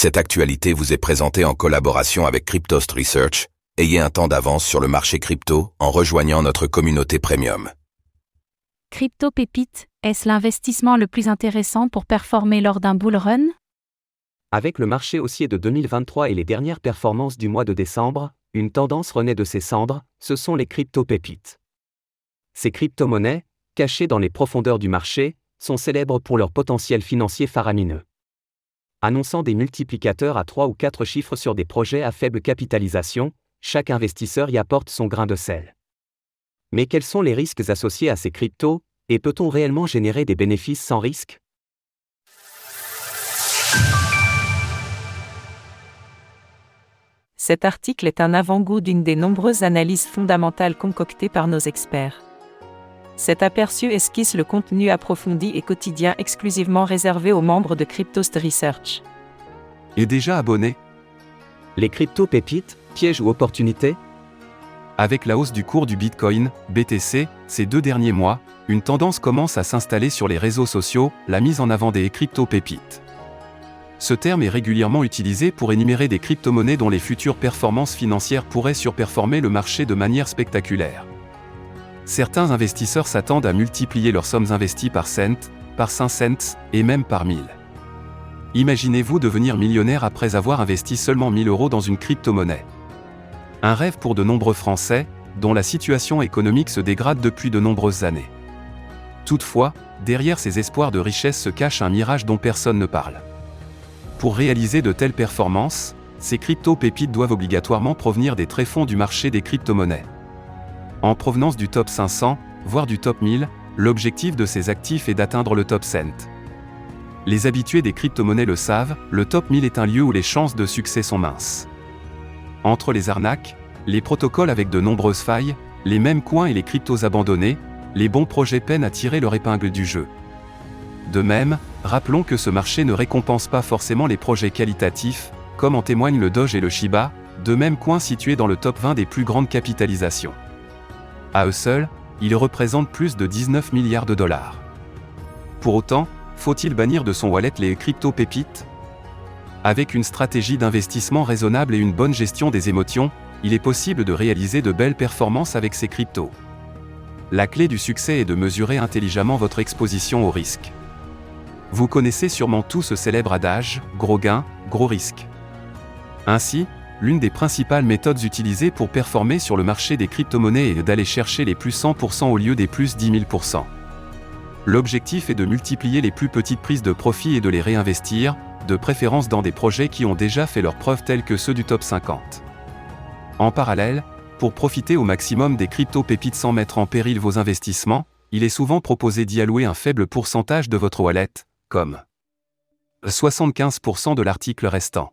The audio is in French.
Cette actualité vous est présentée en collaboration avec Cryptost Research. Ayez un temps d'avance sur le marché crypto en rejoignant notre communauté premium. Crypto Pépite, est-ce l'investissement le plus intéressant pour performer lors d'un bull run? Avec le marché haussier de 2023 et les dernières performances du mois de décembre, une tendance renaît de ses cendres, ce sont les crypto-pépites. Ces crypto-monnaies, cachées dans les profondeurs du marché, sont célèbres pour leur potentiel financier faramineux annonçant des multiplicateurs à 3 ou 4 chiffres sur des projets à faible capitalisation, chaque investisseur y apporte son grain de sel. Mais quels sont les risques associés à ces cryptos, et peut-on réellement générer des bénéfices sans risque? Cet article est un avant-goût d'une des nombreuses analyses fondamentales concoctées par nos experts. Cet aperçu esquisse le contenu approfondi et quotidien exclusivement réservé aux membres de Cryptost Research. Et déjà abonné Les crypto-pépites, pièges ou opportunités Avec la hausse du cours du Bitcoin, BTC, ces deux derniers mois, une tendance commence à s'installer sur les réseaux sociaux, la mise en avant des crypto-pépites. Ce terme est régulièrement utilisé pour énumérer des crypto-monnaies dont les futures performances financières pourraient surperformer le marché de manière spectaculaire. Certains investisseurs s'attendent à multiplier leurs sommes investies par cent, par 5 cents, et même par 1000. Imaginez-vous devenir millionnaire après avoir investi seulement 1000 euros dans une crypto-monnaie. Un rêve pour de nombreux Français, dont la situation économique se dégrade depuis de nombreuses années. Toutefois, derrière ces espoirs de richesse se cache un mirage dont personne ne parle. Pour réaliser de telles performances, ces crypto-pépites doivent obligatoirement provenir des tréfonds du marché des crypto-monnaies. En provenance du top 500, voire du top 1000, l'objectif de ces actifs est d'atteindre le top 100. Les habitués des crypto-monnaies le savent, le top 1000 est un lieu où les chances de succès sont minces. Entre les arnaques, les protocoles avec de nombreuses failles, les mêmes coins et les cryptos abandonnés, les bons projets peinent à tirer leur épingle du jeu. De même, rappelons que ce marché ne récompense pas forcément les projets qualitatifs, comme en témoignent le Doge et le Shiba, deux mêmes coins situés dans le top 20 des plus grandes capitalisations. À eux seuls, ils représentent plus de 19 milliards de dollars. Pour autant, faut-il bannir de son wallet les crypto-pépites? Avec une stratégie d'investissement raisonnable et une bonne gestion des émotions, il est possible de réaliser de belles performances avec ces cryptos. La clé du succès est de mesurer intelligemment votre exposition au risque. Vous connaissez sûrement tout ce célèbre adage, gros gain, gros risque. Ainsi, l'une des principales méthodes utilisées pour performer sur le marché des crypto-monnaies est d'aller chercher les plus 100% au lieu des plus 10 000%. L'objectif est de multiplier les plus petites prises de profit et de les réinvestir, de préférence dans des projets qui ont déjà fait leurs preuves tels que ceux du top 50. En parallèle, pour profiter au maximum des crypto-pépites sans mettre en péril vos investissements, il est souvent proposé d'y allouer un faible pourcentage de votre wallet, comme 75% de l'article restant.